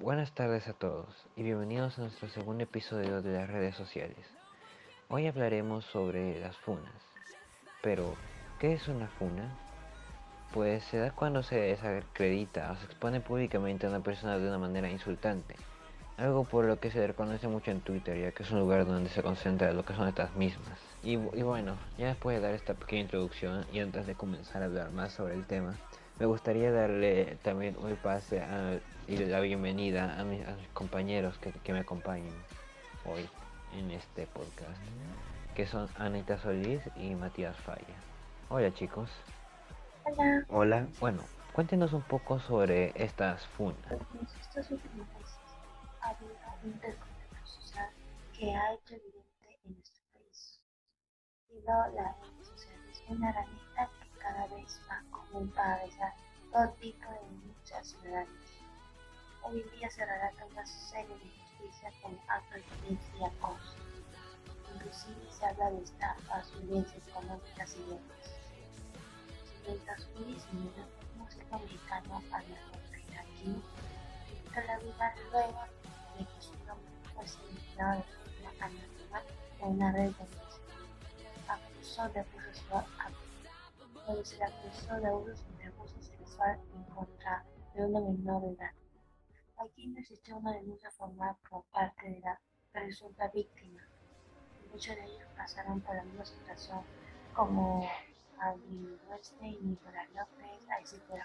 Buenas tardes a todos y bienvenidos a nuestro segundo episodio de las redes sociales. Hoy hablaremos sobre las funas. Pero, ¿qué es una funa? Pues se da cuando se desacredita o se expone públicamente a una persona de una manera insultante. Algo por lo que se reconoce mucho en Twitter, ya que es un lugar donde se concentra lo que son estas mismas. Y, y bueno, ya después de dar esta pequeña introducción y antes de comenzar a hablar más sobre el tema, me gustaría darle también un pase y la bienvenida a mis, compañeros que, me acompañan hoy en este podcast, que son Anita Solís y Matías Falla. Hola chicos. Hola. Hola. Bueno, cuéntenos un poco sobre estas funas. Estos últimos meses ha habido un descontento social que ha hecho evidente en nuestro país. Y no las redes sociales, una ranita cada vez más común para realizar todo tipo de denuncias ciudadanas. Hoy en día se relata una serie de injusticias con violencia y acoso. Inclusive se habla de estafas, violencia económicas y demás. Mientras un diseñador música mexicano Ana aquí que la vida luego de que su nombre fuese vinculado de forma anónima en una red de. Acusó de abuso sexual donde se le acusó de abuso de abuso sexual en contra de una menor de edad. Aquí no una denuncia formal por parte de la presunta víctima. Muchos de ellos pasaron por la misma situación como Alvin Weinstein, Nicolás López, etc.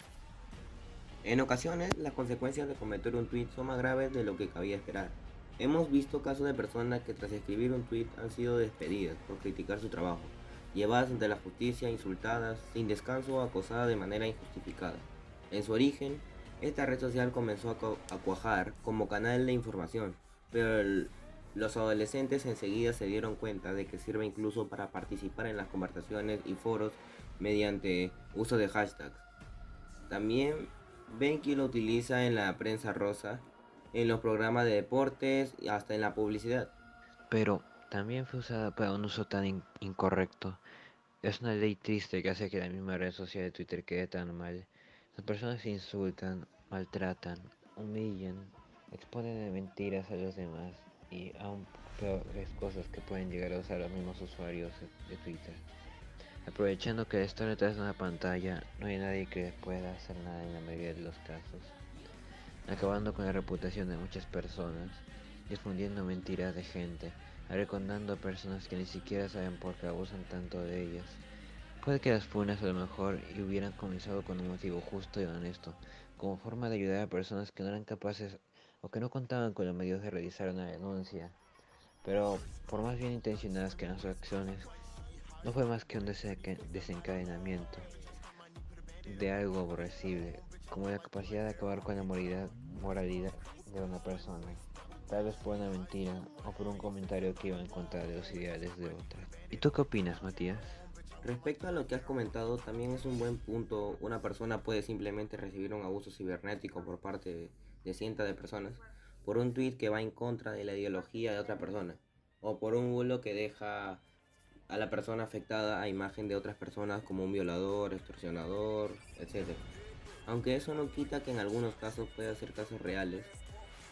En ocasiones, las consecuencias de cometer un tweet son más graves de lo que cabía esperar. Hemos visto casos de personas que tras escribir un tweet han sido despedidas por criticar su trabajo llevadas ante la justicia, insultadas, sin descanso o acosadas de manera injustificada. En su origen, esta red social comenzó a, cuajar como canal de información, pero los adolescentes enseguida se dieron cuenta de que sirve incluso para participar en las conversaciones y foros mediante uso de hashtags. También que lo utiliza en la prensa rosa, en los programas de deportes y hasta en la publicidad. Pero también fue usada para un uso tan incorrecto. Es una ley triste que hace que la misma red social de Twitter quede tan mal. Las personas insultan, maltratan, humillan, exponen de mentiras a los demás y aún peores cosas que pueden llegar a usar los mismos usuarios de Twitter. Aprovechando que esto detrás de una pantalla, no hay nadie que pueda hacer nada en la mayoría de los casos, acabando con la reputación de muchas personas, difundiendo mentiras de gente arrecondando a personas que ni siquiera saben por qué abusan tanto de ellas. Puede que las funas a lo mejor hubieran comenzado con un motivo justo y honesto, como forma de ayudar a personas que no eran capaces o que no contaban con los medios de realizar una denuncia. Pero por más bien intencionadas que las acciones, no fue más que un desencadenamiento de algo aborrecible, como la capacidad de acabar con la moralidad de una persona tal vez por una mentira o por un comentario que iba en contra de los ideales de otra. ¿Y tú qué opinas, Matías? Respecto a lo que has comentado, también es un buen punto. Una persona puede simplemente recibir un abuso cibernético por parte de cientos de personas por un tweet que va en contra de la ideología de otra persona o por un bulo que deja a la persona afectada a imagen de otras personas como un violador, extorsionador, etc. Aunque eso no quita que en algunos casos pueda ser casos reales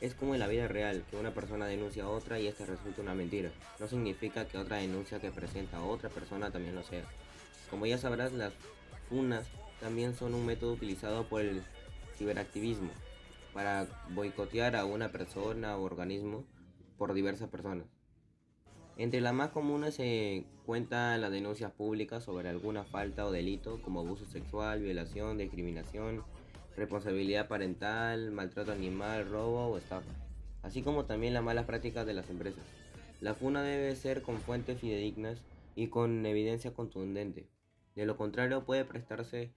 es como en la vida real, que una persona denuncia a otra y esta resulta una mentira. No significa que otra denuncia que presenta a otra persona también lo sea. Como ya sabrás, las funas también son un método utilizado por el ciberactivismo para boicotear a una persona o organismo por diversas personas. Entre las más comunes se cuentan las denuncias públicas sobre alguna falta o delito como abuso sexual, violación, discriminación, responsabilidad parental, maltrato animal, robo o estafa, así como también las malas prácticas de las empresas. La funa debe ser con fuentes fidedignas y con evidencia contundente. De lo contrario puede prestarse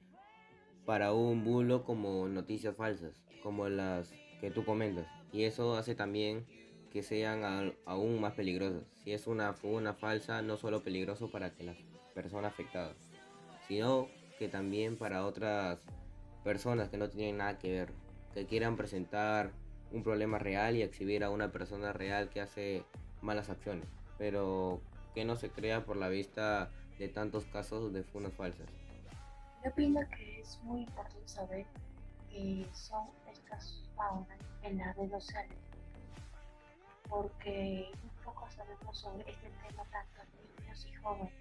para un bulo como noticias falsas, como las que tú comentas. Y eso hace también que sean aún más peligrosas. Si es una funa falsa, no solo peligroso para que la persona afectada, sino que también para otras personas que no tienen nada que ver, que quieran presentar un problema real y exhibir a una persona real que hace malas acciones, pero que no se crea por la vista de tantos casos de funas falsas. Yo opino que es muy importante saber que son estas faunas en las redes sociales, porque un poco sabemos sobre este tema tanto niños y jóvenes,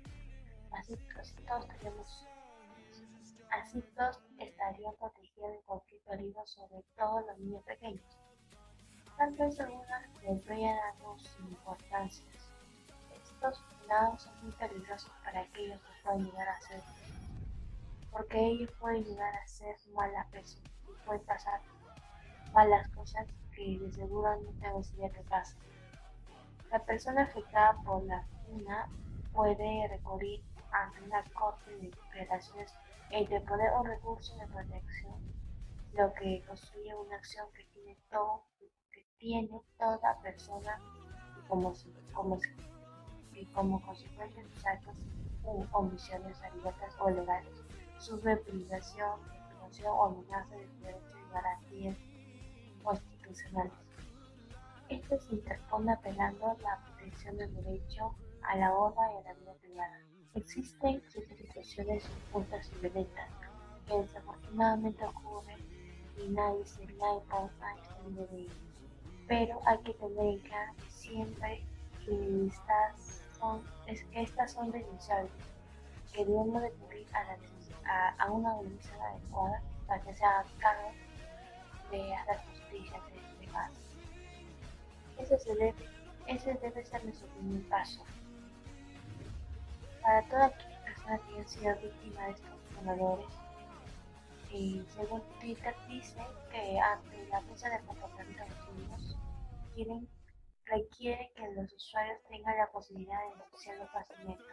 así, que todos tenemos Así todos estarían protegidos de cualquier peligro, sobre todo los niños pequeños. Tal vez algunos les voy a importancia. Estos son muy peligrosos para aquellos que pueden llegar a ser, porque ellos pueden llegar a ser malas personas y pueden pasar malas cosas que de seguro no te gustaría que pasen. La persona afectada por la funa puede recurrir a una corte de operaciones e interponer un recurso de protección, lo que construye una acción que tiene todo tiene toda persona como, como, y como consecuencia de actos u omisiones abiertas o legales, sufre privación, privación o amenaza de derechos y garantías constitucionales. Esto se interpone apelando la protección del derecho a la honra y a la vida privada. Existen situaciones injustas y violentas que desafortunadamente ocurren y nadie se le importa este de ellas pero hay que tener en claro siempre que estas son, es que estas son denunciables, que debemos recurrir a, a, una denuncia adecuada para que se haga cargo de la justicia de este. Ese, se debe, ese debe ser nuestro primer paso. Para todas aquellas personas que han sido víctimas de estos fundadores, y según Twitter dice que ante la fecha de comportamiento de los niños, requiere que los usuarios tengan la posibilidad de negociarlo fácilmente.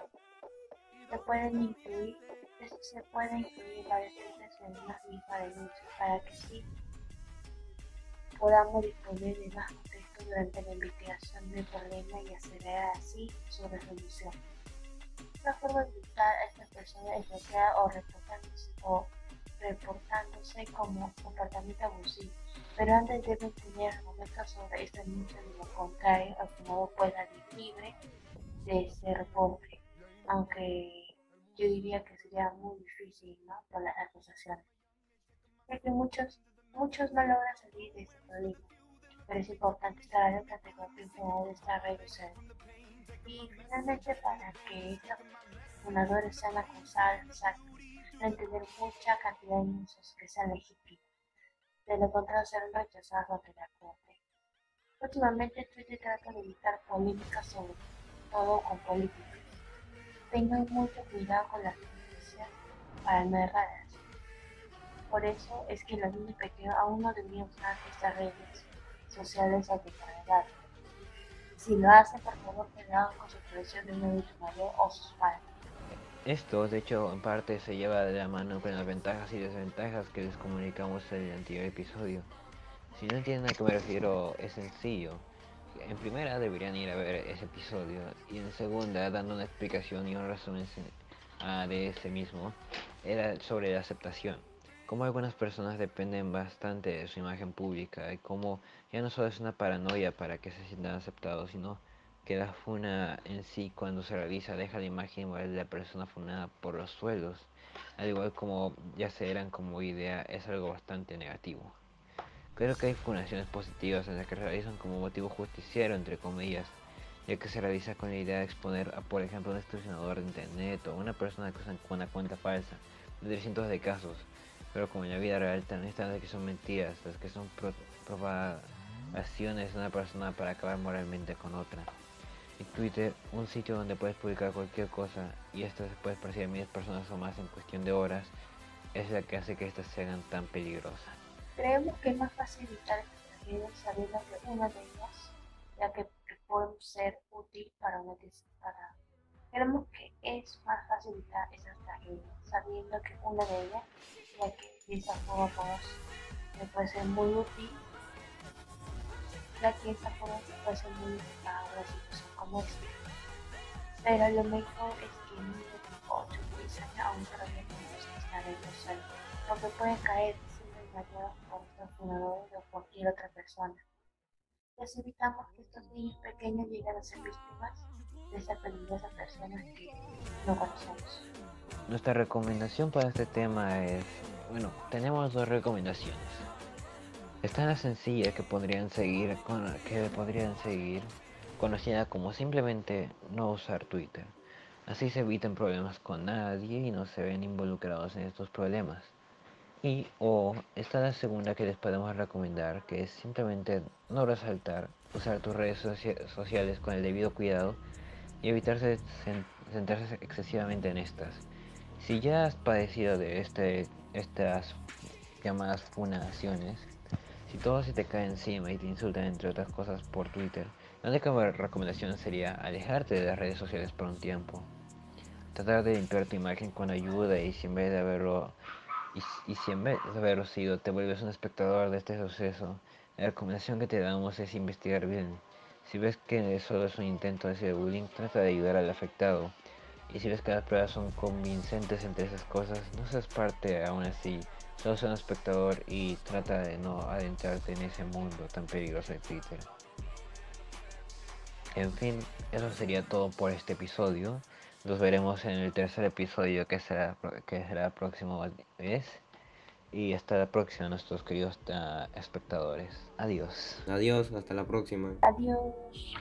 Se pueden incluir, se pueden incluir varias veces en una misma denuncia para que sí podamos disponer de más contexto durante la investigación del problema y acelerar así su resolución. Una forma de evitar a estas personas es o reportándose, o reportándose como comportamiento abusivo pero antes deben tener argumentos sobre esta denuncia, de lo contrario, el fundador puede salir libre de ese reporte, aunque yo diría que sería muy difícil, ¿no? Por las acusaciones. Porque muchos, muchos no logran salir de ese problema, pero es importante estar alerta de cualquier de esta red Y finalmente, para que estos fundadores sean acusados, deben tener mucha cantidad de anuncios que sean legítimos de lo contrario serán rechazados ante la Corte. Últimamente Twitter trata de evitar polémicas sobre todo con políticos. Tengan mucho cuidado con las noticias para no errarlas. Por eso es que los niños pequeños aún no deberían usar estas redes sociales a declarar. Si lo hacen, por favor, hagan con su presión de un adulto mayor o sus padres. Esto, de hecho, en parte se lleva de la mano con las ventajas y desventajas que les comunicamos en el anterior episodio. Si no entienden a qué me refiero, es sencillo. En primera deberían ir a ver ese episodio y en segunda, dando una explicación y un resumen ah, de ese mismo, era sobre la aceptación. Cómo algunas personas dependen bastante de su imagen pública y cómo ya no solo es una paranoia para que se sientan aceptados, sino que la funa en sí cuando se realiza deja la imagen de la persona funada por los suelos, al igual como ya se eran como idea, es algo bastante negativo. Creo que hay funaciones positivas en las que se realizan como motivo justiciero, entre comillas, ya que se realiza con la idea de exponer a, por ejemplo, un extorsionador de internet o una persona que usa una cuenta falsa, de cientos de casos, pero como en la vida real también están las que son mentiras, las que son propagaciones de una persona para acabar moralmente con otra. Twitter un sitio donde puedes publicar cualquier cosa y esto se puede esparcir a miles personas o más en cuestión de horas, es la que hace que estas sean tan peligrosas. Creemos que es más fácil evitar estas redes sabiendo que una de ellas, ya que, puede ser útil para una para Creemos que es más fácil evitar esas tragedias sabiendo que una de ellas, ya que de esa forma puede ser muy útil ya que esa forma puede ser muy para una situación pero lo mejor es que niños de 8 utilizan aún todavía no están en los suelos, porque pueden caer siendo engañados por estos fundadores o cualquier otra persona. Les evitamos que estos niños pequeños lleguen a ser víctimas de esas peligrosas personas que no conocemos. Nuestra recomendación para este tema es, bueno, tenemos dos recomendaciones. Es tan sencilla que podrían seguir con que podrían seguir conocida como simplemente no usar Twitter. Así se evitan problemas con nadie y no se ven involucrados en estos problemas. Y o está la segunda que les podemos recomendar, que es simplemente no resaltar, usar tus redes sociales con el debido cuidado y evitarse centrarse excesivamente en estas. Si ya has padecido de este, estas llamadas funaciones, si todo se te cae encima y te insultan entre otras cosas por Twitter, la única recomendación sería alejarte de las redes sociales por un tiempo. Tratar de limpiar tu imagen con ayuda y si en vez de haberlo y, si en vez de haberlo sido te vuelves un espectador de este suceso, la recomendación que te damos es investigar bien. Si ves que solo es un intento de bullying, trata de ayudar al afectado. Y si ves que las pruebas son convincentes entre esas cosas, no seas parte aún así. Sea un espectador y trata de no adentrarte en ese mundo tan peligroso de Twitter. En fin, eso sería todo por este episodio. Nos veremos en el tercer episodio que será, que será el próximo mes. Y hasta la próxima, nuestros queridos uh, espectadores. Adiós. Adiós, hasta la próxima. Adiós.